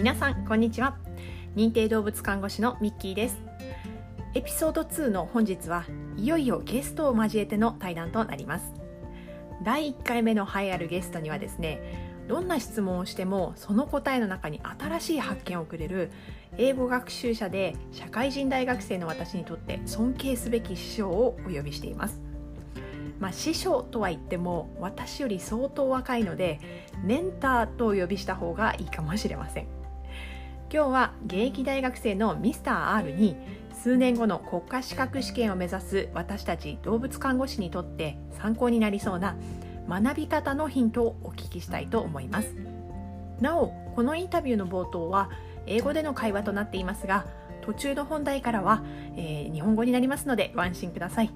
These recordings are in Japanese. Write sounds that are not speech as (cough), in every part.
皆さんこんにちは。認定動物看護師のミッキーです。エピソード2の本日はいよいよゲストを交えての対談となります。第1回目の栄えあるゲストにはですねどんな質問をしてもその答えの中に新しい発見をくれる英語学習者で社会人大学生の私にとって尊敬すべき師匠をお呼びしています。まあ、師匠とは言っても私より相当若いのでメンターとお呼びした方がいいかもしれません。今日は現役大学生のミスター R に数年後の国家資格試験を目指す私たち動物看護師にとって参考になりそうな学び方のヒントをお聞きしたいと思います。なおこのインタビューの冒頭は英語での会話となっていますが途中の本題からは、えー、日本語になりますのでご安心ください。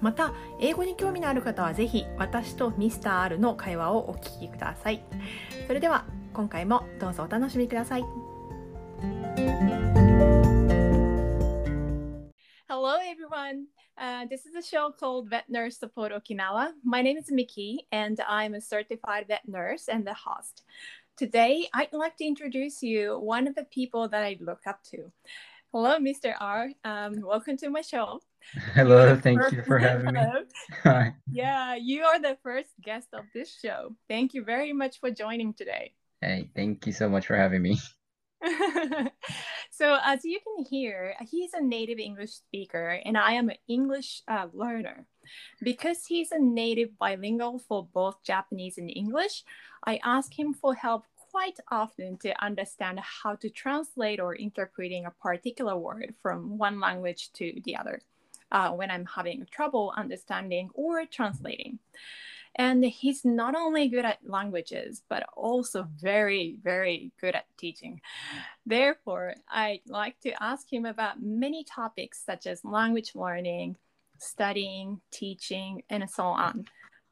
また英語に興味のある方はぜひ私とミスター R の会話をお聞きください。それでは今回もどうぞお楽しみください。Hello, everyone. Uh, this is a show called Vet Nurse Support Okinawa. My name is Miki, and I'm a certified vet nurse and the host. Today, I'd like to introduce you one of the people that I look up to. Hello, Mr. R. Um, welcome to my show. Hello, thank first... you for having me. (laughs) Hi. Yeah, you are the first guest of this show. Thank you very much for joining today. Hey, thank you so much for having me. (laughs) (laughs) so as you can hear, he's a native English speaker and I am an English uh, learner. Because he's a native bilingual for both Japanese and English, I ask him for help quite often to understand how to translate or interpreting a particular word from one language to the other uh, when I'm having trouble understanding or translating. And he's not only good at languages, but also very, very good at teaching. Therefore, I'd like to ask him about many topics such as language learning, studying, teaching, and so on.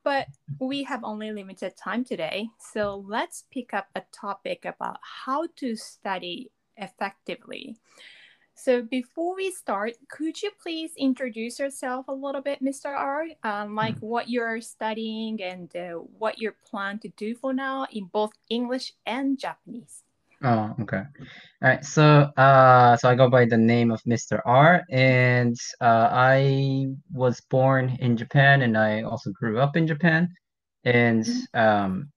But we have only limited time today, so let's pick up a topic about how to study effectively. So before we start, could you please introduce yourself a little bit, Mr. R? Um, like mm. what you're studying and uh, what you plan to do for now in both English and Japanese. Oh, okay. All right. So, uh, so I go by the name of Mr. R, and uh, I was born in Japan, and I also grew up in Japan, and mm-hmm. um,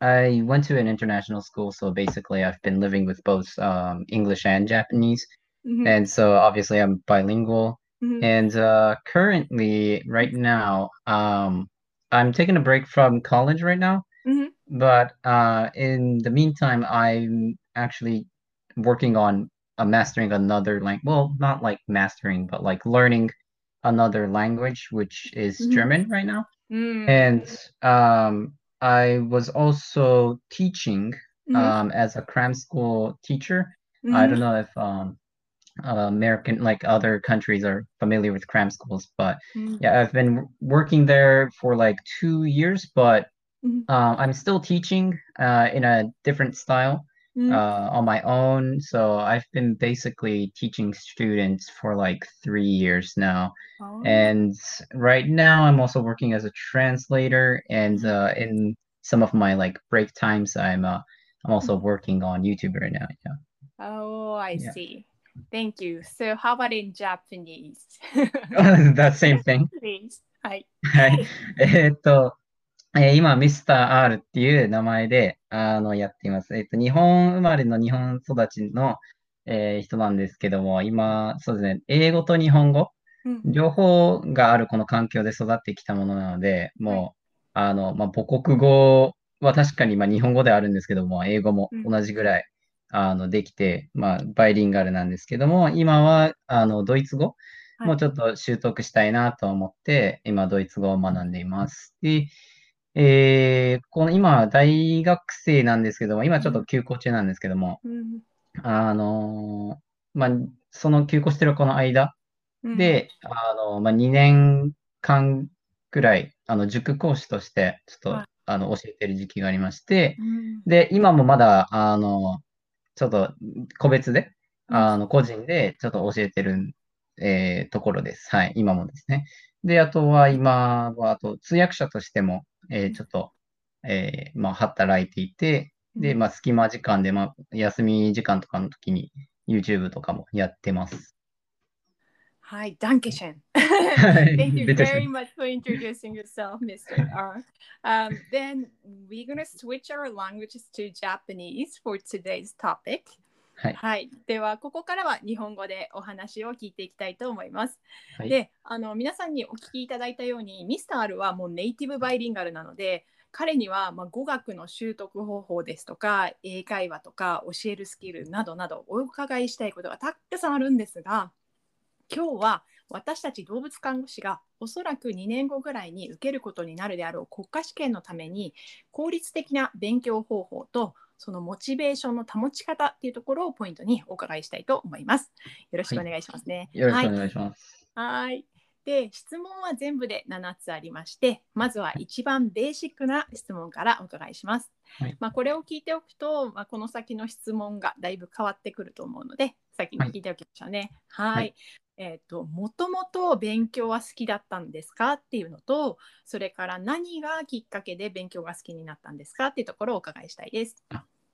I went to an international school. So basically, I've been living with both um, English and Japanese Mm-hmm. And so obviously I'm bilingual. Mm-hmm. And uh, currently, right now, um, I'm taking a break from college right now. Mm-hmm. But uh, in the meantime, I'm actually working on uh, mastering another language. Well, not like mastering, but like learning another language, which is mm-hmm. German right now. Mm. And um, I was also teaching mm-hmm. um, as a cram school teacher. I don't mm-hmm. know if um, uh, American, like other countries, are familiar with cram schools. But mm-hmm. yeah, I've been working there for like two years, but mm-hmm. uh, I'm still teaching uh, in a different style mm-hmm. uh, on my own. So I've been basically teaching students for like three years now. Oh. And right now, I'm also working as a translator, and mm-hmm. uh, in some of my like break times, I'm uh, I'm also mm-hmm. working on YouTube right now. Yeah. Oh, I yeah. see. Thank you. So how about in Japanese? (laughs) That same thing. Please. はい。はい。えーっと、えー今、ミスター R っていう名前で、あの、やっています。えーっと、日本生まれの日本育ちの、えー人なんですけども、今、そうですね、英語と日本語、両方があるこの環境で育ってきたものなので、もう、あの、まあ、母国語は確かに、まあ、日本語ではあるんですけども、英語も同じぐらい、あの、できて、まあ、バイリンガルなんですけども、今は、あの、ドイツ語もうちょっと習得したいなと思って、今、ドイツ語を学んでいます。で、えー、この今、大学生なんですけども、今ちょっと休校中なんですけども、うん、あの、まあ、その休校してるこの間で、うん、あの、まあ、2年間くらい、あの、塾講師として、ちょっと、あの、教えてる時期がありまして、うん、で、今もまだ、あの、ちょっと個別で、あの、個人でちょっと教えてる、えー、ところです。はい、今もですね。で、あとは今は、あと通訳者としても、えー、ちょっと、えー、まあ、働いていて、で、まあ、隙間時間で、まあ、休み時間とかの時に YouTube とかもやってます。はい、ダンケシェン。はい Thank you very ン much for introducing yourself, Mr. R. Um, then we're going to switch our languages to Japanese for today's topic. はいはい、ではここからは日本語でお話を聞いていきたいと思います。はいであの皆さんにお聞きいただいたようにミスター R はもうネイティブバイリンガルなので彼にはまあ語学の習得方法ですとか英会話とか教えるスキルなどなどお伺いしたいことがたくさんあるんですが今日は私たち動物看護師がおそらく2年後ぐらいに受けることになるであろう国家試験のために効率的な勉強方法とそのモチベーションの保ち方っていうところをポイントにお伺いしたいと思います。よろしくお願いしますね。よろしはいくお願いします。はい。で、質問は全部で7つありまして、まずは一番ベーシックな質問からお伺いします。はいまあ、これを聞いておくと、まあ、この先の質問がだいぶ変わってくると思うので、先に聞いておきましょうね。はい。はいえっ、と、もともと勉強は好きだったんですかっていうのと、それから何がきっかけで勉強が好きになったんですかっていうところをお伺いしたいです。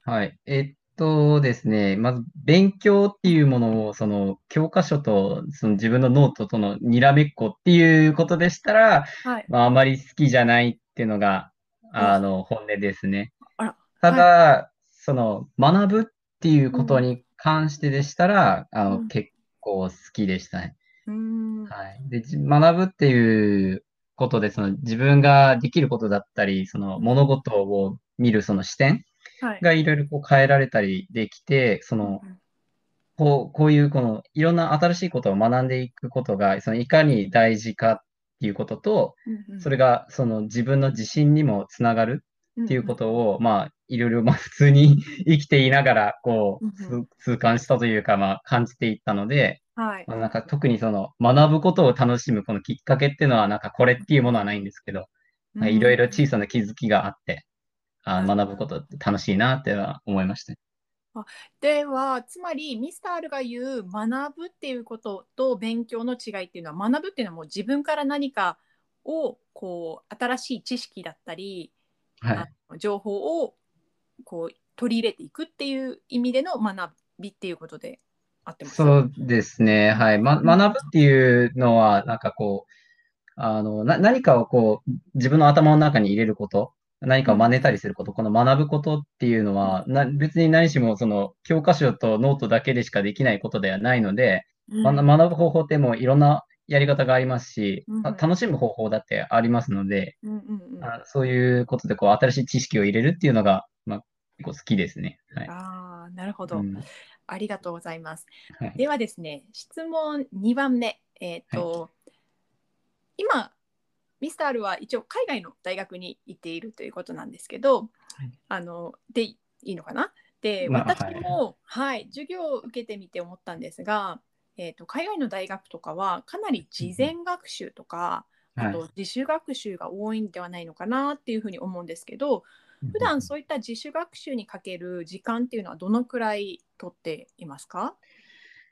はい。えっとですね、まず勉強っていうものを、その教科書とその自分のノートとのにらめっこっていうことでしたら、はい。まあ、あまり好きじゃないっていうのが、あの、本音ですね。あらただ、その、学ぶっていうことに関してでしたら、あの、うん結構好きでしたね。うーん。はい。で、じ学ぶっていうことで、その自分ができることだったり、その物事を見るその視点はい。がいろいろこう変えられたりできて、その、うんこう、こういうこの、いろんな新しいことを学んでいくことが、そのいかに大事かっていうことと、うんうんそれがその自分の自信にもつながるっていうことを、まあ、いろいろ、まあ、普通に (laughs) 生きていながら、こう、痛感したというか、まあ、感じていったので、はい。まあ、なんか特にその、学ぶことを楽しむこのきっかけっていうのは、なんかこれっていうものはないんですけど、まあいろいろ小さな気づきがあって、あはい学ぶことって楽しいなっては思いましたね。ではつまりミスター R が言う学ぶっていうことと勉強の違いっていうのは学ぶっていうのはもう自分から何かをこう新しい知識だったり、はい。情報をこう取り入れていくっていう意味での学びっていうことで合ってます？そうですね。はい。ま、学ぶっていうのは、なんかこう、あの、な、何かをこう、自分の頭の中に入れること、何かを真似たりすること、この学ぶことっていうのは、な、別に何しもその、教科書とノートだけでしかできないことではないので、うん。ま学ぶ方法ってもういろんなやり方がありますし、うん。た楽しむ方法だってありますので、うんうんうん。あそういうことでこう新しい知識を入れるっていうのが、構好きですね。はい。ああなるほど、うん。ありがとうございます。はい。ではですね、質問2番目。えっ、と、今、ミスター R は一応海外の大学に行っているということなんですけど、あの、でいいのかな？で、まあ私も、はい、授業を受けてみて思ったんですが、えー、と海外の大学とかはかなり事前学習とか、はい。あと自主学習が多いんではないのかなっていうふうに思うんですけど、普段そういった自主学習にかける時間っていうのはどのくらい取っていますか？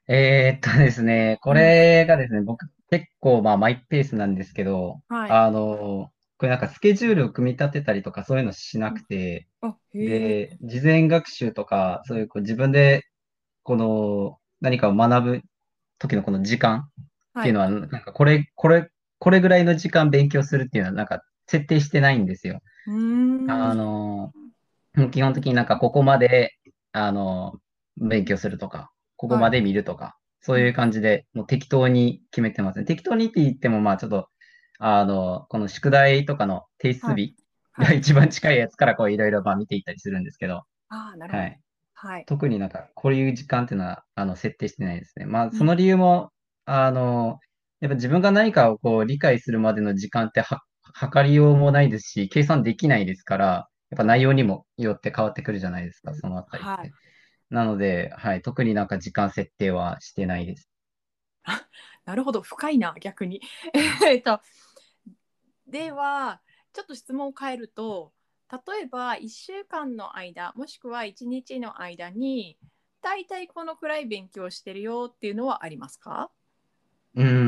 えーっとですね、これがですね、僕結構まあマイペースなんですけど、はい。あの、これなんかスケジュールを組み立てたりとかそういうのしなくて。で、事前学習とか、そういうこう自分でこの何かを学ぶ時のこの時間っていうのは、なんかこれ、これ、これぐらいの時間勉強するっていうのはなんか設定してないんですよ。あの、基本的になんかここまで、あの、勉強するとか、ここまで見るとか、そういう感じで、もう適当に決めてますね。適当にって言っても、まあちょっと、あの、この宿題とかの提出日はいが一番近いやつからこういろいろまあ見ていったりするんですけど、ああ、なるほど。ははい。い。特になんかこういう時間っていうのは、あの、設定してないですね。まあその理由も、あの、やっぱ自分が何かをこう理解するまでの時間っては、測りようもないですし、計算できないですから、やっぱ内容にもよって変わってくるじゃないですか、そのあたりって。はいなので、はい、特になんか時間設定はしてないです。(laughs) なるほど、深いな、逆に。(laughs) えっと、では、ちょっと質問を変えると、例えば1週間の間、もしくは1日の間に、大体このくらい勉強してるよっていうのはありますか？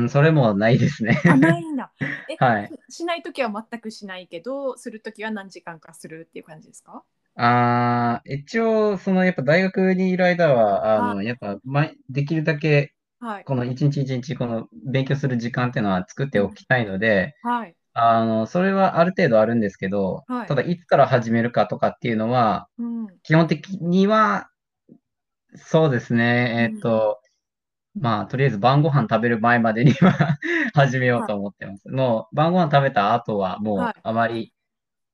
ん、それもないですね。あ、ないんだ。え、(laughs) はいしないときは全くしないけど、するときは何時間かするっていう感じですか？あー、一応、その、やっぱ大学にいる間は、あはの、やっぱ、ま、できるだけ、はい。この一日一日、この勉強する時間っていうのは作っておきたいので、はい。あの、それはある程度あるんですけど、はいただ、いつから始めるかとかっていうのは、うん。基本的には、そうですね、えうんっと、まあ、とりあえず晩ご飯食べる前までには (laughs) 始めようと思ってます。もう、晩ご飯食べた後は、もうはい、あまり、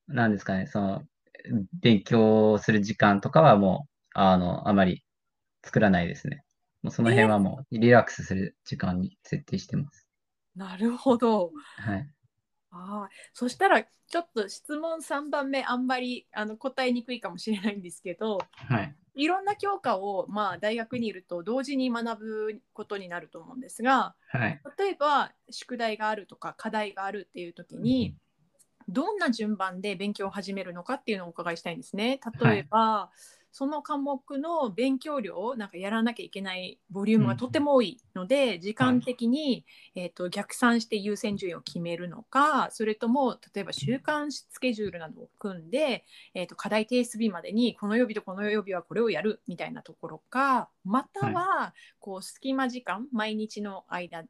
なんですかね、その、勉強する時間とかはもう、あの、あまり作らないですね。もうその辺はもう、リラックスする時間に設定してます。なるほど。はい。ああ、そしたらちょっと質問3番目あんまりあの答えにくいかもしれないんですけどはい。いろんな教科を、まあ、大学にいると同時に学ぶことになると思うんですがはい。例えば宿題があるとか課題があるっていう時にどんな順番で勉強を始めるのかっていうのをお伺いしたいんですね。例えば、その科目の勉強量なんかやらなきゃいけないボリュームがとても多いので、時間的に、えー、と逆算して優先順位を決めるのかそれとも例えば週間スケジュールなどを組んで、えー、と課題提出日までにこの曜日とこの曜日はこれをやるみたいなところかまたはこう隙間時間毎日の間はい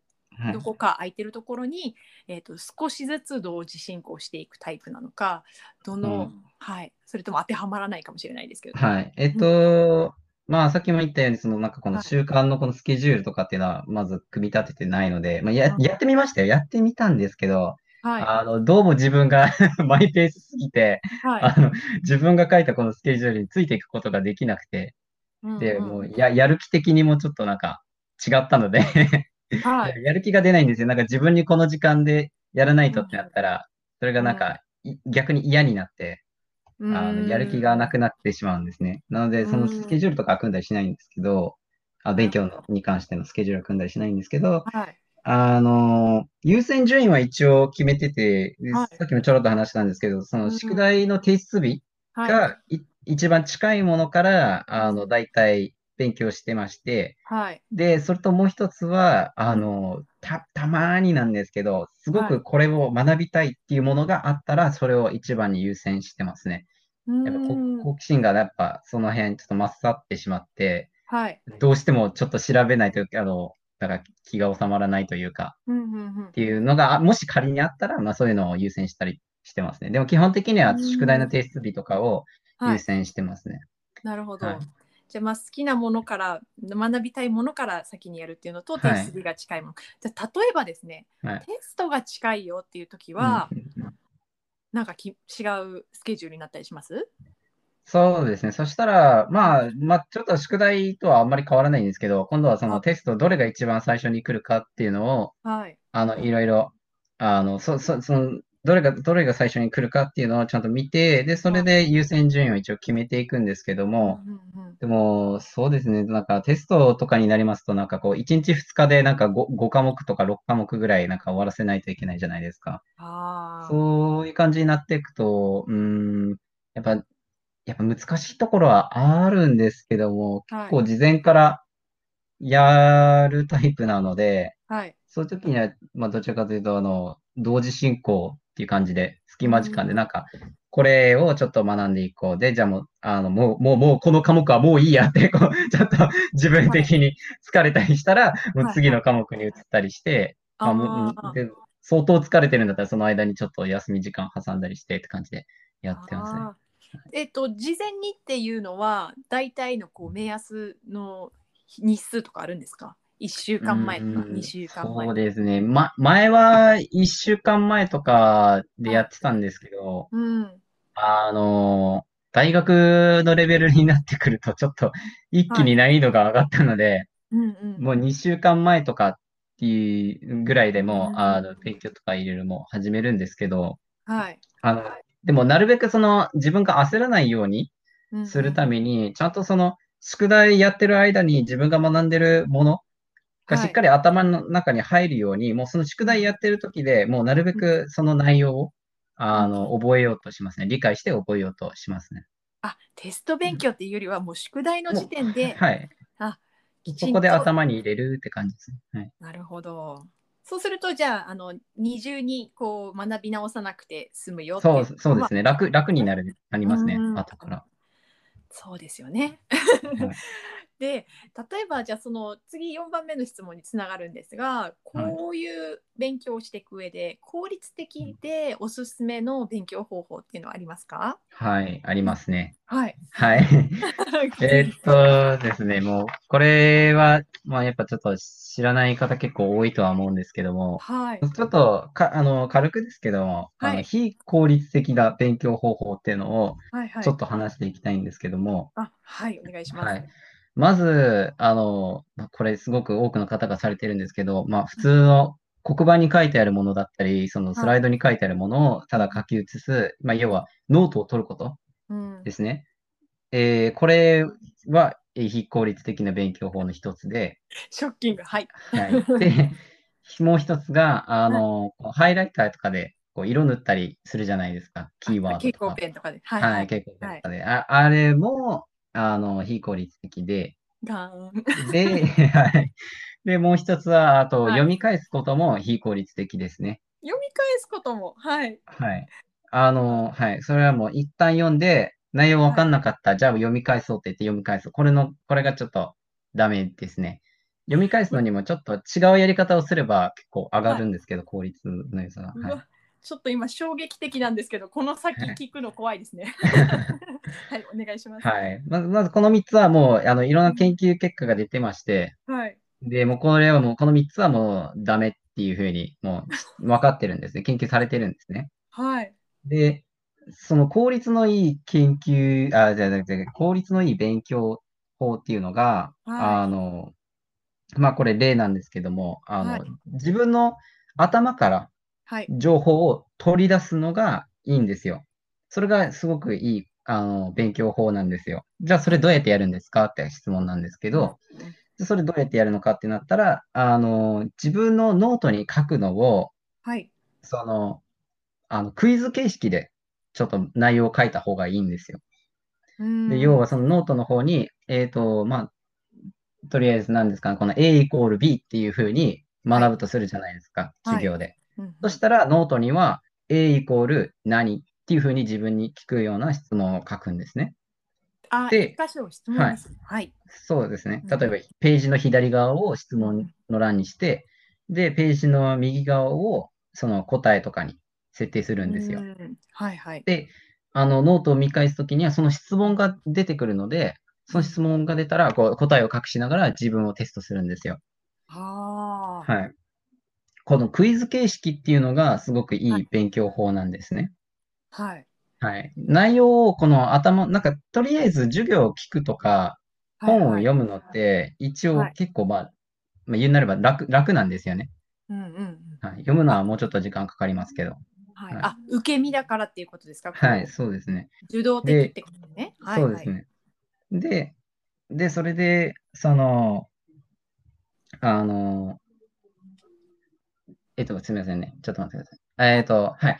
どこか空いてるところに、えー、と少しずつ同時進行していくタイプなのかどの、うん。はい、それとも当てはまらないかもしれないですけど。はい。えっと、まあ、さっきも言ったように、その、なんかこのはい。習慣のこのスケジュールとかっていうのは、まず組み立ててないので、まあ、やう、ん。やってみましたよ。やってみたんですけど、はい。あの、どうも自分が (laughs) マイペースすぎて、はい。あの、自分が書いたこのスケジュールについていくことができなくて、で、うんうん。もう、や、やる気的にもちょっとなんか違ったのではい。やる気が出ないんですよ。なんか自分にこの時間でやらないとってなったら、それがなんか、い逆に嫌になって、あの、やる気がなくなってしまうんですね。なので、そのスケジュールとかは組んだりしないんですけど、あ、勉強のに関してのスケジュールは組んだりしないんですけど、はい。あの、優先順位は一応決めてて、ではい。さっきもちょろっと話したんですけど、そのうん宿題の提出日はい。がい一番近いものから、あの、大体勉強してまして、はいで、それともう一つは、あの、た、たまーになんですけど、すごはいくこれを学びたいっていうものがあったら、それを一番に優先してますね。うやっぱ好奇心がやっぱその辺ちょっと勝ってしまって、はいどうしてもちょっと調べないと、あの、だから気が収まらないというか、うんうんうんっていうのが、あもし仮にあったら、まあそういうのを優先したりしてますね。でも基本的には宿題の提出日とかをはい優先してますね。なるほど。はいじゃあまあ好きなものから学びたいものから先にやるっていうのとはい提出日が近いもの。じゃあ例えばですね、はいテストが近いよっていう時は、うんなんかき違うスケジュールになったりします？そうですね。そしたら、まあ、まあ、ちょっと宿題とはあんまり変わらないんですけど、今度はそのテストどれが一番最初に来るかっていうのを、はい。あの、いろいろ、あの、そ、そ、その、どれが、どれが最初に来るかっていうのをちゃんと見て、で、それで優先順位を一応決めていくんですけども、うんうんうんでも、そうですね。なんかテストとかになりますと、なんかこう、1日2日でなんか 5, 5科目とか6科目ぐらいなんか終わらせないといけないじゃないですか。そういう感じになっていくと、うーん、やっぱ、やっぱ難しいところはあるんですけども、はい結構事前からやるタイプなので、はい。そういう時には、まあ、どちらかというと、あの、同時進行っていう感じで、隙間時間で、うんなんか、これをちょっと学んでいこう。で、じゃあもう、あの、もう、もう、もう、この科目はもういいやって、こう、(laughs) ちょっと自分的に疲れたりしたら、もう次の科目に移ったりして、で相当疲れてるんだったら、その間にちょっと休み時間挟んだりしてって感じでやってますね。えっと事前にっていうのは大体のこう目安の日数とかあるんですか？1週間前とかうん2週間前そうですね。ま、前は1週間前とかでやってたんですけど、うん。あの、大学のレベルになってくると、ちょっと一気に難易度が上がったので、うんうん。もう2週間前とかっていうぐらいでもうんう、あの、勉強とか入れるも始めるんですけど、はい。あの、でもなるべくその自分が焦らないようにうんうん。するために、ちゃんとその宿題やってる間に自分が学んでるものがしっかり頭の中に入るように、もうその宿題やってる時でもうなるべくその内容を、あの、覚えようとしますね。理解して覚えようとしますね。あテスト勉強っていうよりはもう宿題の時点ではい。あそこで頭に入れるって感じですね。はい。なるほどそうするとじゃああの二重にこう学び直さなくて済むよそう、そうですね。楽、楽になる、なりますねう。ん後から。そうですよね。はいで例えばじゃあその次4番目の質問につながるんですがこういう勉強をしていく上で効率的でおすすめの勉強方法っていうのはありますか？はい、ありますね。はい。はい。(laughs) えーっとですね、もう、これは、まあ、やっぱちょっと知らない方結構多いとは思うんですけども、はい。ちょっとか、あの、軽くですけども、あの、はい非効率的な勉強方法っていうのを、はいはい。ちょっと話していきたいんですけども、あはいお願いします。はい。まず、あの、まあこれすごく多くの方がされてるんですけど、まあ、普通の黒板に書いてあるものだったり、そのスライドに書いてあるものをただ書き写す、まあ、要はノートを取ることうんですね。えーこれはえー非効率的な勉強法の一つで、ショッキングはい。はい。で、(laughs) もう一つが、あの、ハイライターとかでこう色塗ったりするじゃないですか。キーワード蛍とか。光ペンとかで。はいは、はいい。結構とかで。あ、あれも、あの、非効率的で、ン。で、はい。で、もう一つは、あと、はい読み返すことも非効率的ですね。読み返すことも。はい。はい。あの、はい。それはもう一旦読んで、内容わかんなかった。じゃあ読み返そうって言って読み返す。これの、これがちょっとダメですね。読み返すのにもちょっと違うやり方をすれば結構上がるんですけど、効率の良さが。はい。ちょっと今衝撃的なんですけど、この先聞くの怖いですね。(laughs) はい、お願いします。はい。まず、まずこの3つはもう、あの、いろんな研究結果が出てまして、はい。で、もうこれはもう、この3つはもうダメっていうふうに、もう分かってるんですね。(laughs) 研究されてるんですね。はい。で、その効率のいい研究、あ、じゃあじゃ効率のいい勉強法っていうのが、はいあの、まあこれ例なんですけども、あの、はい自分の頭からはい。情報を取り出すのがいいんですよ。それがすごくいい、あの、勉強法なんですよ。じゃあそれどうやってやるんですかって質問なんですけど、でそれどうやってやるのかってなったら、あの、自分のノートに書くのを、はい。その、あの、クイズ形式で、ちょっと内容を書いた方がいいんですよ。で、要はそのノートの方に、えっと、まあ、とりあえず何ですかね、この A イコール B っていう風に学ぶとするじゃないですか、はい授業で。うんそしたら、ノートには A イコール何っていう風に自分に聞くような質問を書くんですね。あ、で一箇所質問です。はい。そうですね。うん例えば、ページの左側を質問の欄にして、で、ページの右側をその答えとかに設定するんですよ。うんはいはい。で、あの、ノートを見返すときには、その質問が出てくるので、その質問が出たら、こう、答えを隠しながら自分をテストするんですよ。ああ。はい。このクイズ形式っていうのがすごくいはいい勉強法なんですね。はい。はい。内容をこの頭、なんか、とりあえず授業を聞くとか、本をはい読むのって、一応はい結構、まあ、まあ、言うなれば楽、楽なんですよね。うんうんうん。はい。読むのはもうちょっと時間かかりますけど。はい。はいあ、受け身だからっていうことですか？はい、そうですね。受動的ってことね。はいそうですね。で、で、それで、その、あの、えっと、すみませんね。ちょっと待ってください。えっと、はい。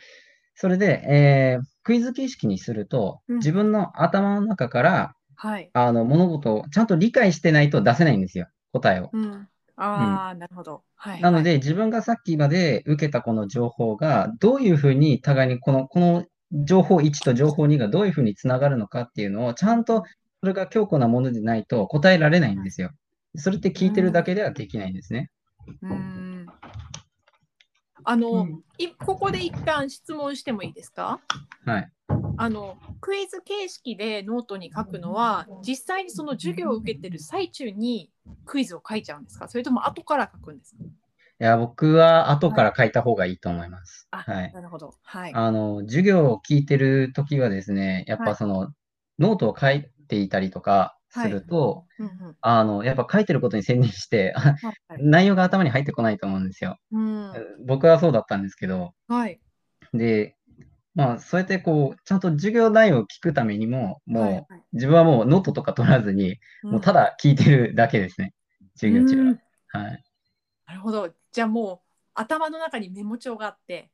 それで、えークイズ形式にすると、うん自分の頭の中から、はい。あの、物事をちゃんと理解してないと出せないんですよ。答えを。うん。ああ、なるほど。はい。なので、自分がさっきまで受けたこの情報が、どういうふうに互いにこの、この情報1と情報2がどういうふうにつながるのかっていうのを、ちゃんとそれが強固なものでないと答えられないんですよ。それって聞いてるだけではできないんですね。はい、うん。あの、うんいここで一旦質問してもいいですか？はい。あのクイズ形式でノートに書くのは実際にその授業を受けてる最中にクイズを書いちゃうんですか？それとも後から書くんですか？いや、僕は後から書いた方がいいと思います。あ、はい。なるほど。はい。あの、授業を聞いてるときはですね、やっはいぱその、ノートを書いていたりとかすると、うんうんあの、やっぱ書いてることに専念して、はい内容が頭に入ってこないと思うんですよ。うん僕はそうだったんですけど、はい。で、まあ、そうやってこう、ちゃんと授業内容を聞くためにも、もう、はいはい自分はもうノートとか取らずに、もうただ聞いてるだけですね。授業中うんは。はい。なるほど。じゃあもう頭の中にメモ帳があって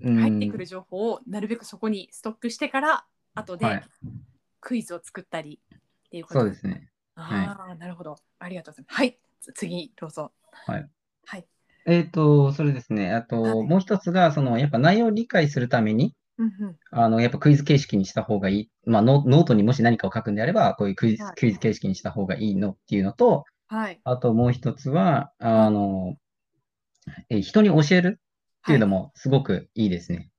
うん入ってくる情報をなるべくそこにストックしてから後はでい。クイズを作ったりっていうことそうですね。ああ、なるほど。ありがとうございます。はい。つ次どうぞ。はい。はい。えっと、それですね。あと、はいもう一つが、その、やっぱ内容を理解するために、うんうん。あの、やっぱクイズ形式にした方がいい。まあ、ノノートにもし何かを書くんであれば、こういうクイズはい、クイズ形式にした方がいいのっていうのと、はい。あともう一つは、あの、え人に教えるっていうのもすごくいいですね。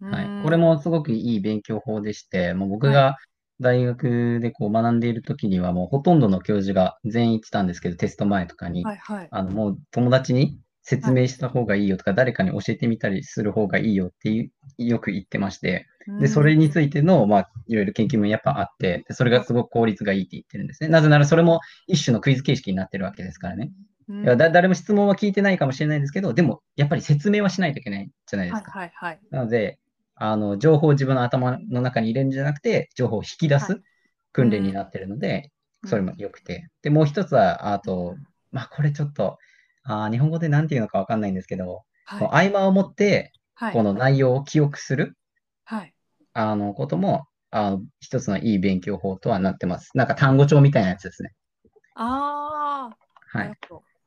はい。これ。もすごくいい勉強法でして、もう僕はが大学でこう学んでいる時にはもうほとんどの教授が全員言ってたんですけど、テスト前とかに、はいはい。あの、もう友達に説明した方がいいよとか、誰かに教えてみたりする方がいいよっていう、よく言ってまして、で、それについての、まあ、いろいろ研究もやっぱあって、でそれがすごく効率がいいって言ってるんですね。なぜならそれも一種のクイズ形式になってるわけですからね。うん、だ誰も質問は聞いてないかもしれないですけど、でも、やっぱり説明はしないといけないじゃないではいすか。はいはい。なので、あの、情報を自分の頭の中に入れるんじゃなくて、情報を引き出はす訓練になってるので、うんそれも良くて。で、もう一つは、あと、まあ、これちょっと、あー日本語で何て言うのかわかんないんですけど、はい。合間を持って、はい。この内容を記憶する、はい。あの、ことも、あの、一つのいい勉強法とはなってます。なんか単語帳みたいなやつですね。ああ、はない。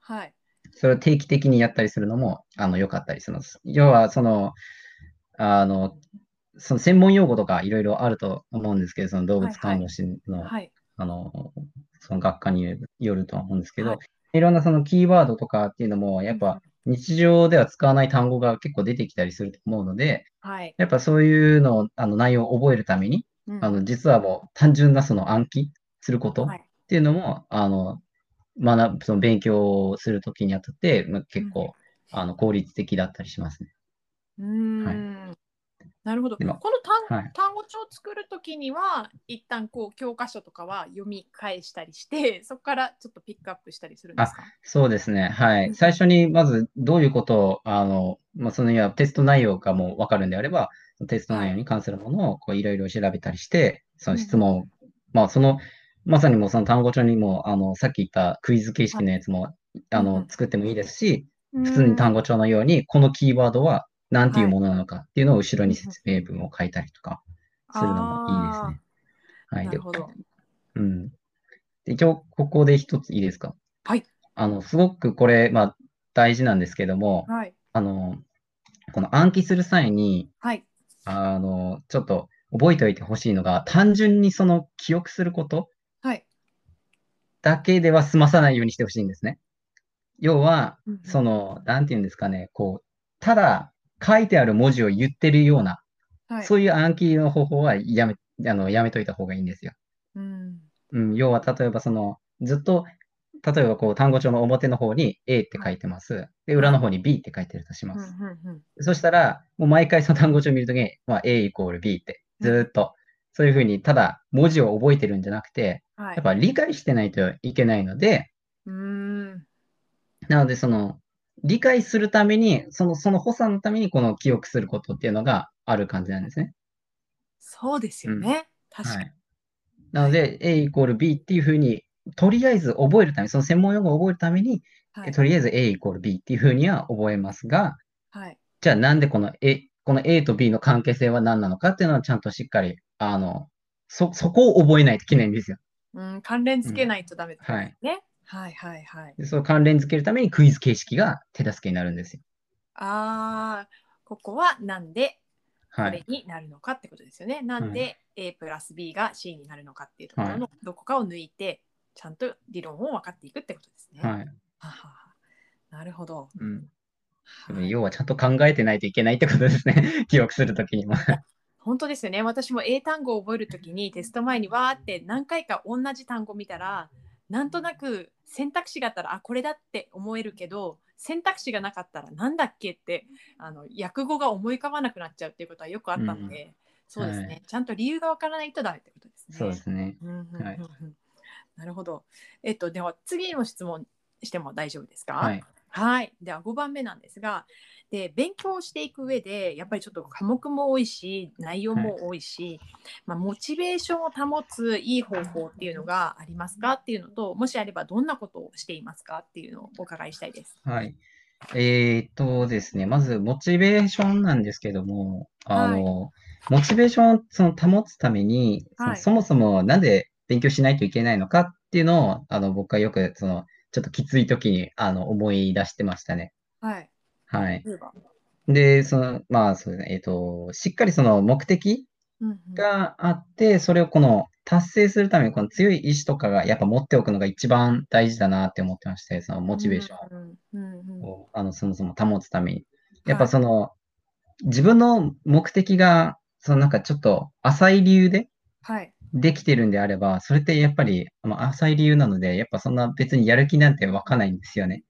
はい。それを定期的にやったりするのも、あの、良かったりするんです。要は、その、あの、その専門用語とかいろいろあると思うんですけど、その動物看護師の、はい。あの、その学科によるとは思うんですけど、はいい、ろんなそのキーワードとかっていうのも、やっぱ日常では使わない単語が結構出てきたりすると思うので、はい。やっぱそういうのを、あの内容を覚えるために、うんあの、実はもう単純なその暗記することっはい。ていうのも、あの、学ぶ、その勉強をするときにあたって、まあ、結構、あの、効率的だったりしますね。うーん。なるほど。この単,、はい。単語帳を作るときには、一旦こう教科書とかは読み返したりして、(laughs) そこからちょっとピックアップしたりするんですか？そうですね。はうん。い。最初に、まず、どういうことを、あの、まあ、その、いや、テスト内容がもうわかるんであれば、テスト内容に関するものを、こう、いろいろ調べたりして、その質問を、まあ、その、まさにもうその単語帳にも、あの、さっき言ったクイズ形式のやつも、あのうんうん、作ってもいいですし、普通に単語帳のように、このキーワードは何ていうものなのかっていうのを後ろに説明文を書いたりとかするのもいいですね。はい。で。うん。で一応、ここで一ついいですか？はい。あの、すごくこれ、まあ、大事なんですけども、はい。あの、この暗記する際に、はい。あの、ちょっと覚えておいてほしいのが、単純にその記憶することはい。だけでは済まさないようにしてほしいんですね。要は、その、なんていうんですかね、こう、ただ書いてある文字を言ってるような、はい。そういう暗記の方法はやめ、あの、やめといた方がいいんですよ。うん。うん、要は、例えばその、ずっと、例えばこう、単語帳の表の方に A って書いてます。で、裏の方に B って書いてるとしうんます。うんうんそしたら、もう毎回その単語帳を見るときに、まあ、A イコール B って、ずーっと、そういうふうに、ただ文字を覚えてるんじゃなくて、はい。やっぱ理解してないといけないので、うーん。なので、その、理解するために、その、その補佐のために、この記憶することっていうのがある感じなんですね。そうですよね。確かに。はい。なので、A イコール B っていうふうに、とりあえず覚えるために、その専門用語を覚えるために、はい。とりあえず A イコール B っていうふうには覚えますが、はい。じゃあなんでこの A、この A と B の関係性は何なのかっていうのはちゃんとしっかり、あの、そ、そこを覚えないといけないんですよ。うん、関連付けないとダメですうんはいね。はいはいはい。でそう関連付けるためにクイズ形式が手助けになるんですよ。ああ、ここはなんでこはい。れになるのかってことですよね。なんで A プラス B が C になるのかっていうところのどこかを抜いて、ちゃんと理論を分かっていくってことですね。はい。はははなるほど。うん。要はちゃんと考えてないといけないってことですね。(laughs) 記憶するときにも。(laughs) 本当ですよね。私も英単語を覚えるときにテスト前にわーって何回か同じ単語見たら、なんとなく選択肢があったら、あ、これだって思えるけど、選択肢がなかったらなんだっけって、あの訳語が思い浮かばなくなっちゃうっていうことはよくあったので、そうですね、はいちゃんと理由がわからないとダメってことですね。そうですね。なるほど。えっと、では次の質問しても大丈夫ですか？はい。はい。では5番目なんですが、で勉強していく上で、やっぱりちょっと科目も多いし、内容も多いし、まあ、モチベーションを保ついい方法っていうのがありますかっていうのと、もしあればどんなことをしていますかっていうのをお伺いしたいです。はい。えーっとですね、まず、モチベーションなんですけども、あの、モチベーションをその保つために、はいそもそもなんで勉強しないといけないのかっていうのを、あの、僕はよく、その、ちょっときつい時に、あの、思い出してましたね。はい。はい。で、その、まあ、そうですね、えっと、しっかりその目的うんうんがあって、それをこの達成するために、この強い意志とかがやっぱ持っておくのが一番大事だなって思ってまして、そのモチベーショうんうんうんンを、あの、そもそも保つために。やっはいぱその、自分の目的が、そのなんかちょっと浅い理由ではい。できてるんであれば、それってやっぱり、まあ、浅い理由なので、やっぱそんな別にやる気なんて湧かないんですよね。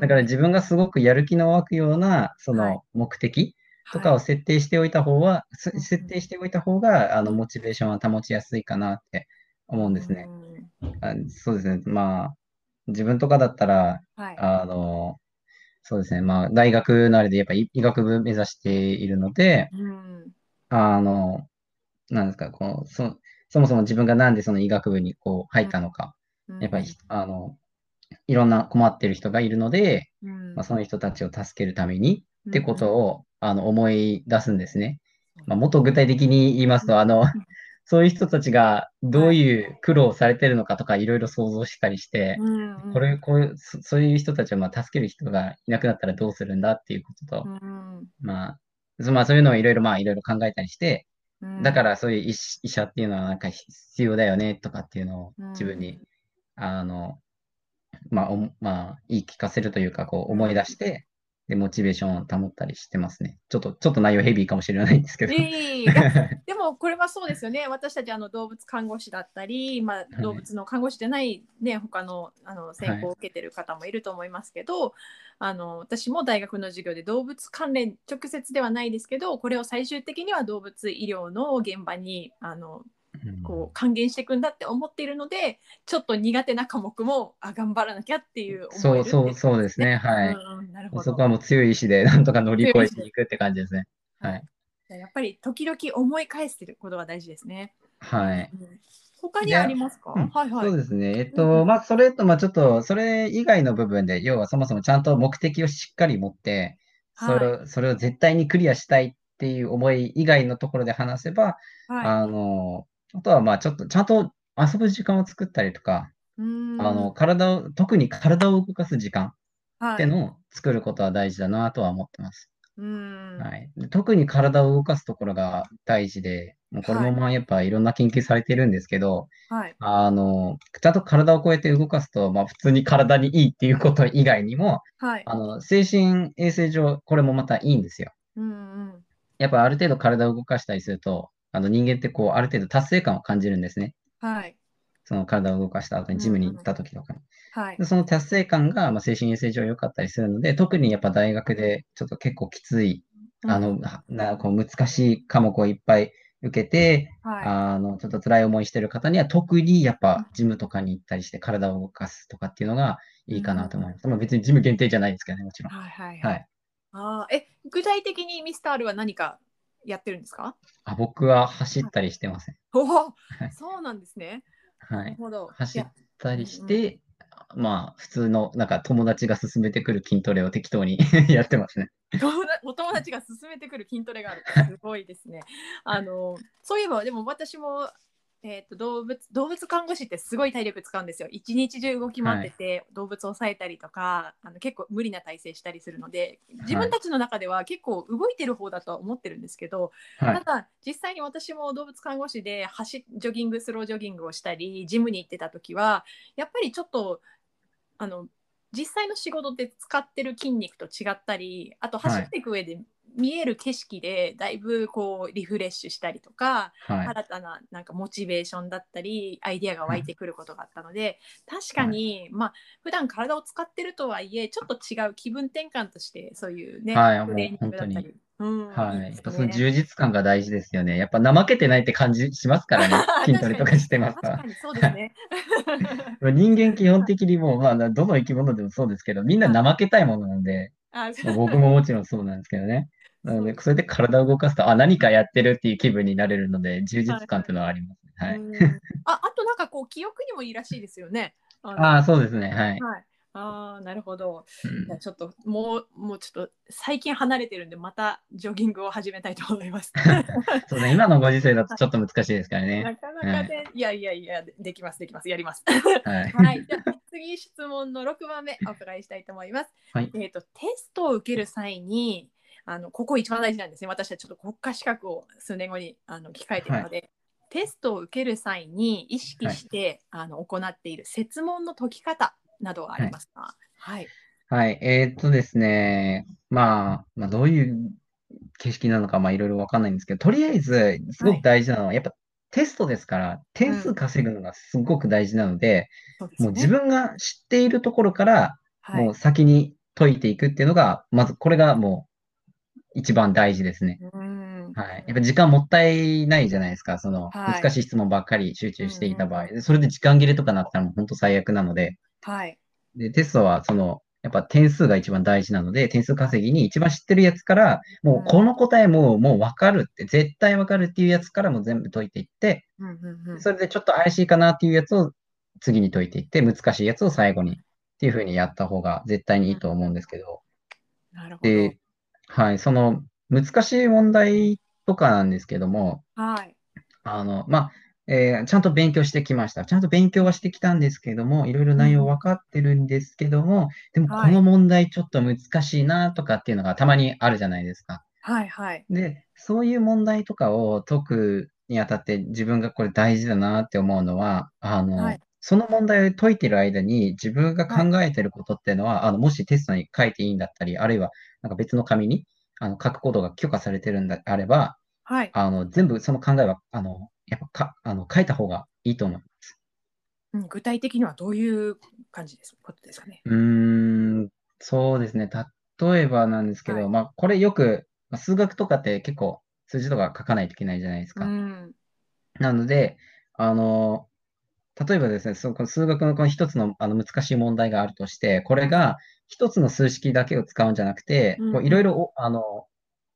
だから自分がすごくやる気の湧くような、そはいの目的とかを設定しておいた方は、すうんうん設定しておいた方が、あの、モチベーションは保ちやすいかなって思うんですね。うんあそうですね。まあ、自分とかだったら、はい。あの、そうですね。まあ、大学のあれでやっぱり医学部目指しているので、うんあの、なんですか、こう、そ、そもそも自分がなんでその医学部にこう入ったのか、やっぱり、あの、いろんな困ってる人がいるので、うん。まあ、その人たちを助けるためにってことを、あの、思い出すんですね。まあ、もっと具体的に言いますと、あの、(laughs) そういう人たちがどういう苦労をされてるのかとかいろいろ想像したりして、うんうん。これ、こういう、そそういう人たちをまあ助ける人がいなくなったらどうするんだっていうことと、うん。まあ、そまあそういうのをいろいろまあいろいろ考えたりして、うんだからそういう医者っていうのはなんか必要だよねとかっていうのをうん。自分に、あの、まあ、おまあ、言い聞かせるというか、こう思い出して、で、モチベーションを保ったりしてますね。ちょっと、ちょっと内容ヘビーかもしれないんですけど。いえいえいえいや (laughs) でもこれはそうですよね。私たちあの動物看護師だったり、まあ、動物の看護師じゃない、ね、他のあの専攻を受けてる方もいると思いますけど、あの私も大学の授業で動物関連直接ではないですけどこれを最終的には動物医療の現場にあのうんこう還元していくんだって思っているのでちょっと苦手な科目もあ頑張らなきゃっていう思そうえるそうそうですね。はい。うんうんなるほどそこはもう強い意志で (laughs) なんとか乗り越えていくって感じですね。はい。じゃあやっぱり時々思い返してることが大事ですね。はい。うん他にありますか、うんはいはい。そうですね。えっうんと、うんまあ、それと、まあ、ちょっと、それ以外の部分で、要はそもそもちゃんと目的をしっかり持って、それを、それを絶対にクリアしたいっていう思い以外のところで話せば、はい。あの、あとは、まあ、ちょっと、ちゃんと遊ぶ時間を作ったりとか、あの、体を、特に体を動かす時間はい、っていうのを作ることは大事だなとは思ってます。はい。で特に体を動かすところが大事で、もうこれもはいまあやっぱいろんな研究されてるんですけど、はい。あの、ちゃんと体をこうやって動かすと、まあ普通に体にいいっていうこと以外にも、はい。あの、精神衛生上、これもまたいいんですよ。うんうん。やっぱある程度体を動かしたりすると、あの人間ってこう、ある程度達成感を感じるんですね。はい。その体を動かした後にジムに行った時とかに。はいで。その達成感が、まあ、精神衛生上良かったりするので、特にやっぱ大学でちょっと結構きつい、あの、なこう難しい科目をいっぱい受けて、はあの、ちょっと辛い思いしてる方には特にやっぱジムとかに行ったりして体を動かすとかっていうのがいいかなと思います。まあ別にジム限定じゃないですけどね、もちろい。ん。はい。はい。ははいい。あーえ、具体的にミスタールは何かやってるんですか？あ僕は走ったりしてません。おおい、そうなんですね。はないる。ほど。走ったりして、まあ普通のなんか友達が勧めてくる筋トレを適当に (laughs) やってますね。お友達が勧めてくる筋トレがある。すごいですね。あのそういえばでも私も、えー、と動物動物看護師ってすごい体力使うんですよ。一日中動き回ってて、動物を抑えたりとかあの結構無理な体勢したりするので自分たちの中では結構動いてる方だとは思ってるんですけど、はい。ただ実際に私も動物看護師で走ジョギングスロージョギングをしたりジムに行ってた時はやっぱりちょっとあの実際の仕事で使ってる筋肉と違ったりあとはい走っていく上で見える景色でだいぶこうリフレッシュしたりとか、はい。新たななんかモチベーションだったりアイデアが湧いてくることがあったので、確かに、まあ普段体を使ってるとはいえちょっと違う気分転換としてそういうね、はいトレーニングだったり。うんはい。いですやっぱそのね充実感が大事ですよね。やっぱ怠けてないって感じしますからね。(laughs) 筋トレとかしてますから確か。にそうですね。(laughs) 人間基本的にもう、まあ、どの生き物でもそうですけど、みんな怠けたいものなんで、僕ももちろんそうなんですけどね。なので、それで体を動かすと、あ、何かやってるっていう気分になれるので、充実感っていうのはありますね。はい。うんああとなんかこう (laughs) 記憶にもいいらしいですよね。あのああ、そうですね。はい。はい。ああ、なるほど。うんじゃあちょっともうもうちょっと最近離れてるんでまたジョギングを始めたいと思います。(laughs) そうね、今のご時世だとちょっと難しいですからなね。かなかね、いやいやいやでできますできますやります。はい。(laughs) はい。じゃあ次質問の6番目お伺いしたいと思います。はいえっ、とテストを受ける際にあのここ一番大事なんですね。私はちょっと国家資格を数年後にあの控えているので、テストを受ける際に意識して、あの行っている設問の解き方などはありますか？はい、はい。えーっとですね。まあ、まあ、どういう形式なのか、まあ、いろいろわかんないんですけど、とりあえず、すごく大事なのは、やっぱテストですから、点数稼ぐのがすごく大事なので、もう自分が知っているところから、はい。もう先に解いていくっていうのが、まずこれがもう一番大事ですね。うん。はい。やっぱ時間もったいないじゃないですか。そのはい。難しい質問ばっかり集中していた場合。でそれで時間切れとかなったらもう本当最悪なので、はい。で、テストはその、やっぱ点数が一番大事なので、点数稼ぎに一番知ってるやつから、もうこの答えももう分かるって、絶対分かるっていうやつからも全部解いていって、それでちょっと怪しいかなっていうやつを次に解いていって、難しいやつを最後にっていう風にやった方が絶対にいいと思うんですけど、なるほど。で、はい、その難しい問題とかなんですけども、はい。あの、まあ、えーちゃんと勉強してきました。ちゃんと勉強はしてきたんですけども、いろいろ内容分かってるんですけども、でもはいこの問題ちょっと難しいなとかっていうのがたまにあるじゃないですか。はいはい。で、そういう問題とかを解くにあたって自分がこれ大事だなって思うのは、あの、はいその問題を解いてる間に自分が考えてることっていうのは、あの、もしテストに書いていいんだったり、あるいはなんか別の紙にあの書くことが許可されてるんであれば、はいあの、全部その考えは、あの、やっぱか、あの、書いた方がいいと思います。うん具体的にはどういう感じですことですかねうーん、そうですね。例えばなんですけど、はいまあ、これよく、まあ数学とかって結構数字とか書かないといけないじゃないですうか。んなので、あの、例えばですね、その数学のこの一つの、あの難しい問題があるとして、これが一つの数式だけを使うんじゃなくていろいろお、あの、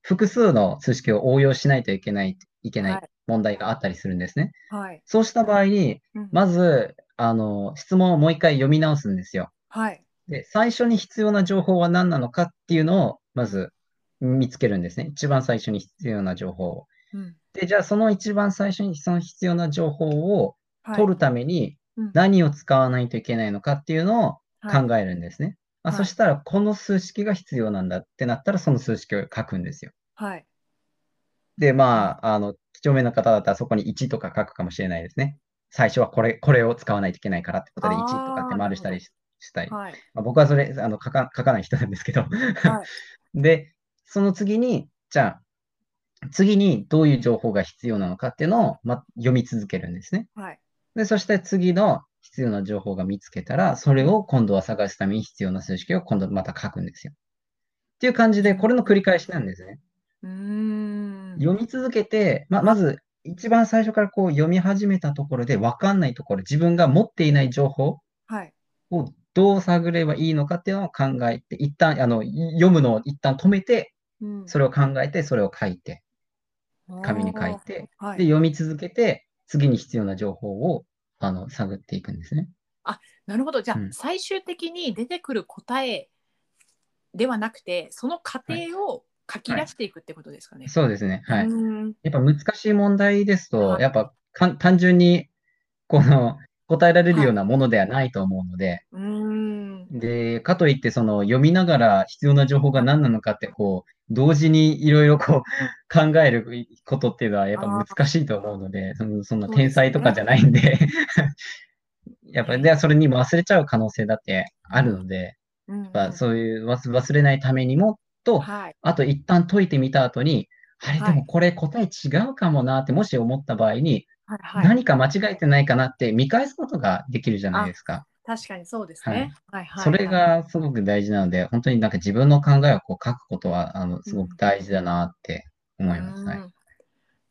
複数の数式を応用しないといけない、いけなはいい問題があったりするんですね。はいそうした場合に、うんまず、あの、質問をもう一回読み直すんですよ。はいで、最初に必要な情報は何なのかっていうのを、まず見つけるんですね。一番最初に必要な情報を。うんで、じゃあその一番最初にその必要な情報をはい取るためにうん何を使わないといけないのかっていうのをはい考えるんですね。まあ、はいそしたら、この数式が必要なんだってなったら、その数式を書くんですよ。はいで、まあ、あの、几帳面な方だったらそこに1とか書くかもしれないですね。最初はこれ、これを使わないといけないからってことで1とかって丸したりししたり。はいまあ、僕はそれ、あの、書か、書かない人なんですけど。はい (laughs) で、その次に、じゃあ、次にどういう情報が必要なのかっていうのを、ま、読み続けるんですね。はいで、そして次の必要な情報が見つけたら、それを今度は探すために必要な数式を今度また書くんですよ。っていう感じで、これの繰り返しなんですね。うーん。読み続けて、ま、まず、一番最初からこう読み始めたところで分かんないところ、自分が持っていない情報はい。をどう探ればいいのかっていうのを考えて、一旦、あの、読むのを一旦止めて、うん。それを考えて、それを書いて、紙に書いて、で、はい。読み続けて、次に必要な情報を、あの、探っていくんですね。なるほどじゃあ、うん最終的に出てくる答えではなくてその過程を書き出していくってことですかね。そうですね。はい。やっぱ難しい問題ですと、はいやっぱ単純に、この、答えられるようなものではないと思うので、うーん。で、かといって、その、読みながら必要な情報が何なのかって、こう、同時にいろいろこう、(laughs) 考えることっていうのはやっぱ難しいと思うので、その、そんな天才とかじゃないんで、(laughs) やっぱり、で、それに忘れちゃう可能性だってあるので、うん。やっぱそういう忘忘れないためにも、と、はい。あと一旦解いてみた後に、あれ、はい。でもこれ答え違うかもなって、もし思った場合に、はいはい何か間違えてないかなって見返すことができるじゃないですか。確かにそうですね。はいはいそれがすごく大事なので、本当になんか自分の考えをこう書くことは、あの、すごく大事だなって思います。はい。うん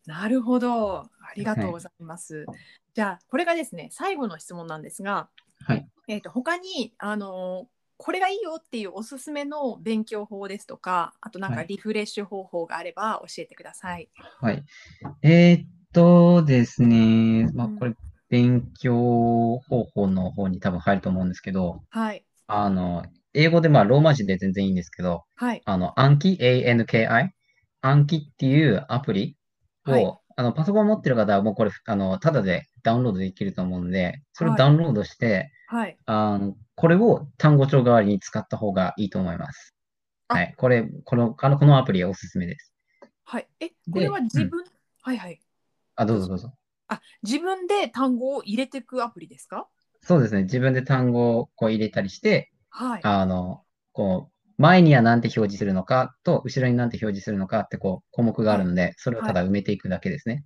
なるほど。ありがとうございます。じゃあこれがですね最後の質問なんですが、はい。えー、と他にあのーこれがいいよっていうおすすめの勉強法ですとかあとなんかはいリフレッシュ方法があれば教えてください。はい。えーっとですね、まあ、うんこれ、勉強方法の方に多分入ると思うんですけど、はいあの、英語でまあ、ローマ字で全然いいんですけど、はいあの、暗記、ANKI、暗記っていうアプリを、はいあの、パソコン持ってる方はもうこれ、あの、ただでダウンロードできると思うので、それをはいダウンロードして、はい。あの、これを単語帳代わりに使った方がいいと思います。あはい。これ、この、あのこのアプリはおすすめです。はい。え、でこれは自分、はいはい。あ、どうぞどうぞ。あ、自分で単語を入れていくアプリですか？そうですね。自分で単語をこう入れたりして、はい。あの、こう、前には何て表示するのかと、後ろに何て表示するのかってこう、項目があるので、それをただ埋めていくだけですね。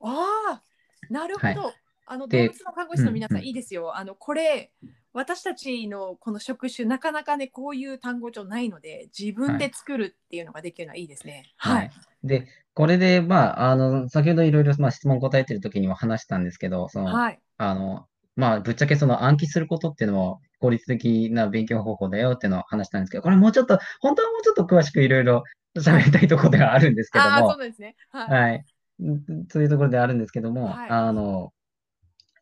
ああ、なるほど。はあの動で物の看護師の皆さん、うんうんいいですよ。あのこれ私たちのこの職種なかなかねこういう単語帳ないので自分で作るっていうのができるのはいいですね。はい。で、これで、まあ、あの、先ほどいろいろ、まあ、質問答えてる時にも話したんですけど、その、はい。あの、まあ、ぶっちゃけその暗記することっていうのも効率的な勉強方法だよっていうのを話したんですけど、これもうちょっと、本当はもうちょっと詳しくいろいろ喋りたいところではあるんですけどああそう、ですね。はい。はい。んそういうところではあるんですけども、はいあの、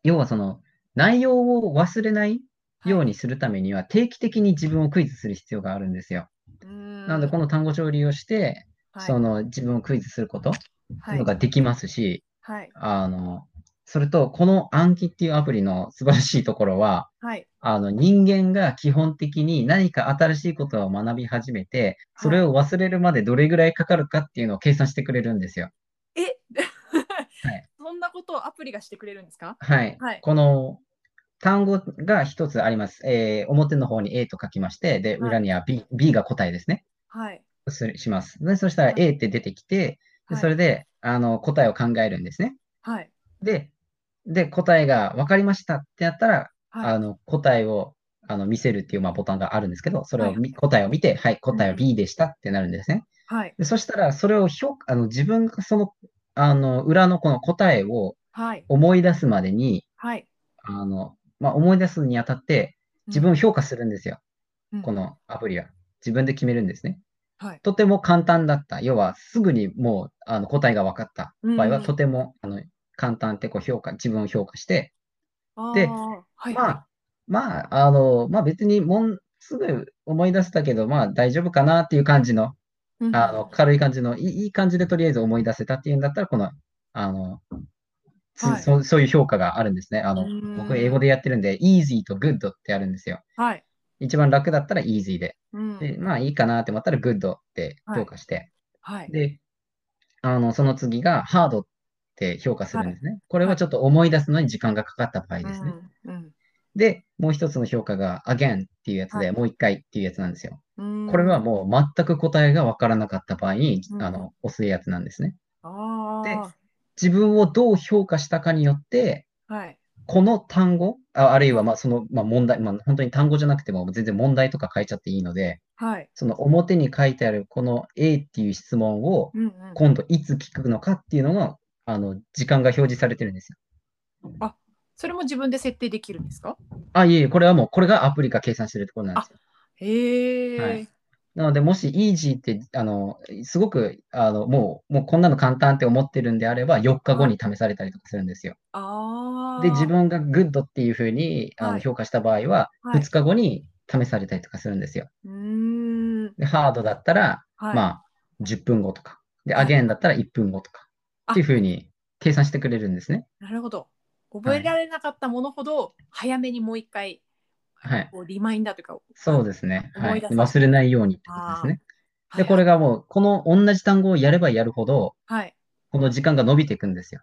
要はその、内容を忘れないようにするためには、定期的に自分をクイズする必要があるんですよ。なので、この単語帳を利用して、はい。その自分をクイズすることができますし、はい。あの、それと、この暗記っていうアプリの素晴らしいところは、はい。あの、人間が基本的に何か新しいことを学び始めて、それを忘れるまでどれぐらいかかるかっていうのを計算してくれるんですよ。え、(laughs) い。そんなことをアプリがしてくれるんですか？はい。はい。この単語が一つあります。えー表の方に A と書きまして、で、はい裏には B、B が答えですね。はいすします。で、そしたらはい A って出てきて、ではいそれで、あの、答えを考えるんですね。はいで、で、答えが分かりましたってやったら、はいあの、答えを、あの、見せるっていう、まあ、ボタンがあるんですけど、それをみ、はい答えを見て、はい、答えはうん B でしたってなるんですね。はいで、そしたら、それを評価、あの、自分がその、あの、裏のこの答えをはい思い出すまでに、はい。あの、まあ、思い出すにあたって、自分を評価するんですよ。うん。このアプリは。自分で決めるんですね。はい。とても簡単だった。要は、すぐにもう、あの、答えが分かった。場合は、うんとても、あの、簡単ってこう評価、自分を評価して、ではいまあ、まあ、あの、まあ別にもん、すぐ思い出したけど、まあ大丈夫かなっていう感じの、うん。あの、軽い感じの、いいいい感じでとりあえず思い出せたっていうんだったら、この、あの、つはいそうそういう評価があるんですね。あの僕英語でやってるんで、easy と good ってあるんですよ。はい。一番楽だったら easy で。うんで、まあいいかなって思ったら good って評価して。はい。で、あの、その次が hard って評価するんですね。これはちょっと思い出すのに時間がかかった場合ですね。うんで、もう一つの評価が again っていうやつで、はいもう一回っていうやつなんですよ。うん。これはもう全く答えがわからなかった場合に、うんあの、押すやつなんですね。あで自分をどう評価したかによって、あ。はい。この単語、ああるいはまあその、まあ、問題、まあ、本当に単語じゃなくても全然問題とか書いちゃっていいので、はい。その表に書いてあるこの A っていう質問をうんうん。今度いつ聞くのかっていうのが、あの、時間が表示されてるんですよ。それも自分で設定できるんですか？あ、いえいえ、これはもう、これがアプリが計算してるところなんですよ。へえ。はいなので、もし easy って、あの、すごく、あの、もう、もうこんなの簡単って思ってるんであれば、4日後に試されたりとかするんですよ。ああ。で、自分が good っていうふうにあはいの評価した場合は、はい2日後に試されたりとかするんですよ。うーん。で、ハードだったら、はい。まあ、10分後とか。で、はい again だったら1分後とか。あっていうふうに計算してくれるんですね。なるほど。覚えられなかったものほど、早めにもう一回、はい。こうリマインダーとか、そうですね。はい忘れないようにってことですね。で、これが。がもう、この同じ単語をやればやるほど、はい。この時間が伸びていくんですよ。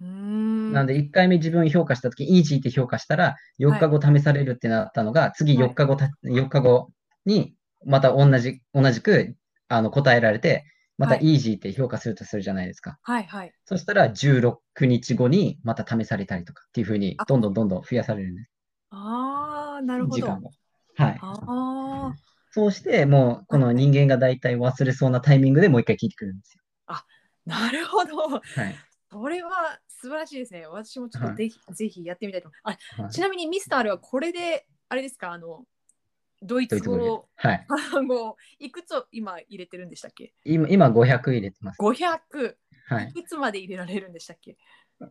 うーん。なんで、1回目自分評価したとき、easy って評価したら、4日後試されるってなったのが、次はい4日後た、4日後に、また同じ、同じく、あの、答えられて、またはい easy って評価するとするじゃないですか。はいはい。そしたら、16日後にまた試されたりとかっていうふうにあ、どんどんどんどん増やされるんです。ああ、なるほど。時間を。はい。ああ。そうして、もう、この人間が大体忘れそうなタイミングでもう一回聞いてくるんですよ。なるほど。はい。それは素晴らしいですね。私もちょっとぜひ、ぜひやってみたいと思います。あはいちなみにミスターはこれで、あれですか、あの、ドイツ語はい。いくつを今入れてるんでしたっけ？今、今500入れてます。?500。はい。いつまで入れられるんでしたっけ？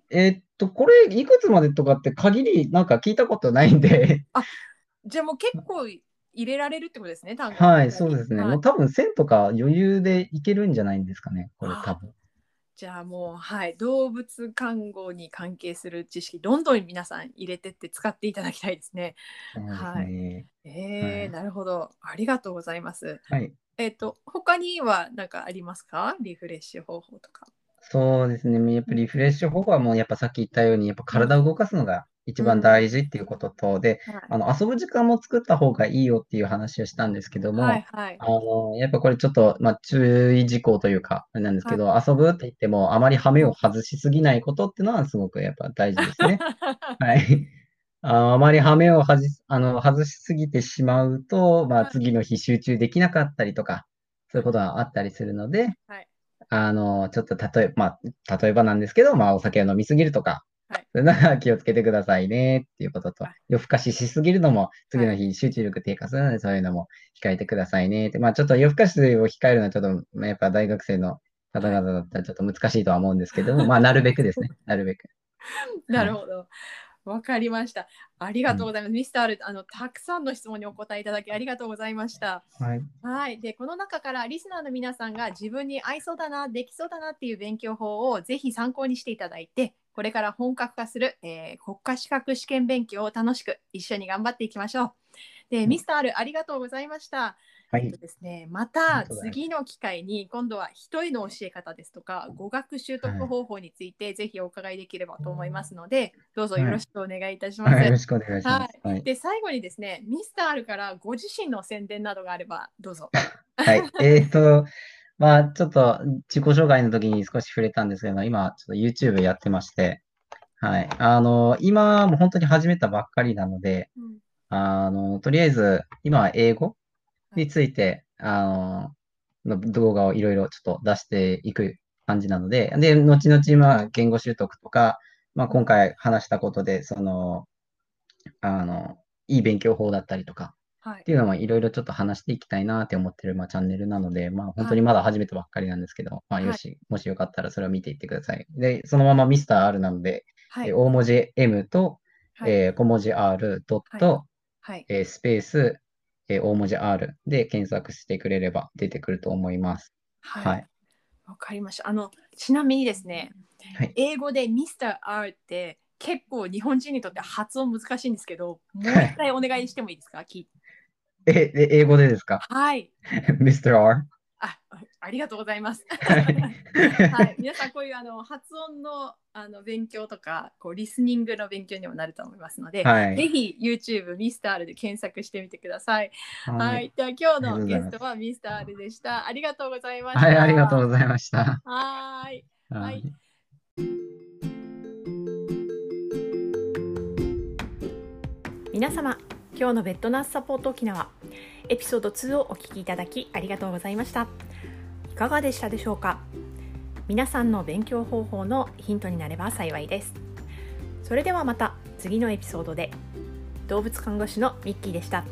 えーっと、これ、いくつまでとかって限りなんか聞いたことないんで、じゃあもう結構入れられるってことですね、単語。はい、そうですね。はいもう多分1000とか余裕でいけるんじゃないんですかね、これあ多分。じゃあもうはい動物看護に関係する知識どんどん皆さん入れてって使っていただきたいですね。すはいね。えーはいなるほどありがとうございます。はい。えっ、と他には何かありますか？リフレッシュ方法とか。そうですね。やっぱりリフレッシュ方法はもうやっぱさっき言ったように、やっぱ体を動かすのが一番大事っていうことと、で、あの、遊ぶ時間も作った方がいいよっていう話をしたんですけども、はいはい。あの、やっぱこれちょっと、まあ、注意事項というか、あれなんですけど、遊ぶって言っても、あまり羽目を外しすぎないことっていうのはすごくやっぱ大事ですね。(laughs) はい。ああまり羽目を外す、あの、外しすぎてしまうと、まあ、はい。次の日集中できなかったりとか、そういうことがあったりするので、はいあの、ちょっと例え、まあ、例えばなんですけど、まあ、お酒を飲みすぎるとか、はいそういうのは気をつけてくださいねっていうこととはい、夜更かししすぎるのも、次の日集中力低下するので、そういうのも控えてくださいねって。まあ、ちょっと夜更かしを控えるのはちょっと、まあやっぱ大学生の方々だったらちょっと難しいとは思うんですけども、まあ、なるべくですね。なるべく。(laughs) なるほど。わかりました。ありがとうございます。ミスター R あのたくさんの質問にお答えいただきありがとうございました。はい。はい。で、この中からリスナーの皆さんが自分に合いそうだな、できそうだなっていう勉強法をぜひ参考にしていただいて、これから本格化する、えー国家資格試験勉強を楽しく一緒に頑張っていきましょう。で、んミスター R ありがとうございました。はいえっと。ですね、また次の機会に今度は人への教え方ですとか語学習得方法についてぜひお伺いできればと思いますので、どうぞよろしくお願いいたします。はいよろしくお願いします。はい。で最後にですね、ミスター R からご自身の宣伝などがあればどうぞ。(laughs) はい。えっと、まあ、ちょっと自己紹介の時に少し触れたんですけど、今、ちょっと YouTube やってまして、はい。あの、今も本当に始めたばっかりなので、あの、とりあえず、今は英語について、あの、の動画をいろいろちょっと出していく感じなので、で、後々、まあ、言語習得とか、まあ、今回話したことで、その、あの、いい勉強法だったりとか、はい。っていうのもいろいろちょっと話していきたいなって思ってる、まあ、チャンネルなので、まあ、本当にまだ始めたばっかりなんですけど、まあ、はい。よし、もしよかったらそれを見ていってください。で、そのままミスター R なので、はい。えー大文字 M と、はい。えー小文字 R ドット、はい。えースペース、えー大文字 R で検索してくれれば出てくると思います。ははいい。わかりました。あのちなみにですね、はい英語でミスター R って結構日本人にとって発音難しいんですけど、(laughs) もう一回お願いしてもいいですか？聞いえ、え英語でですか？はい。(laughs) ?Mr. R? あ、ありがとうございます。は (laughs) いはい、皆さんこういうあの発音のあの勉強とかこうリスニングの勉強にもなると思いますので、はいぜひ YouTube ミスター R で検索してみてください。はい、はい。では今日のゲストはミスター R でした。ありがとうございました。はい、ありがとうございました。はーい。はい皆様今日のベッドナースサポート沖縄エピソード2をお聞きいただきありがとうございましたいかがでしたでしょうか？皆さんの勉強方法のヒントになれば幸いです。それではまた次のエピソードで。動物看護師のミッキーでした。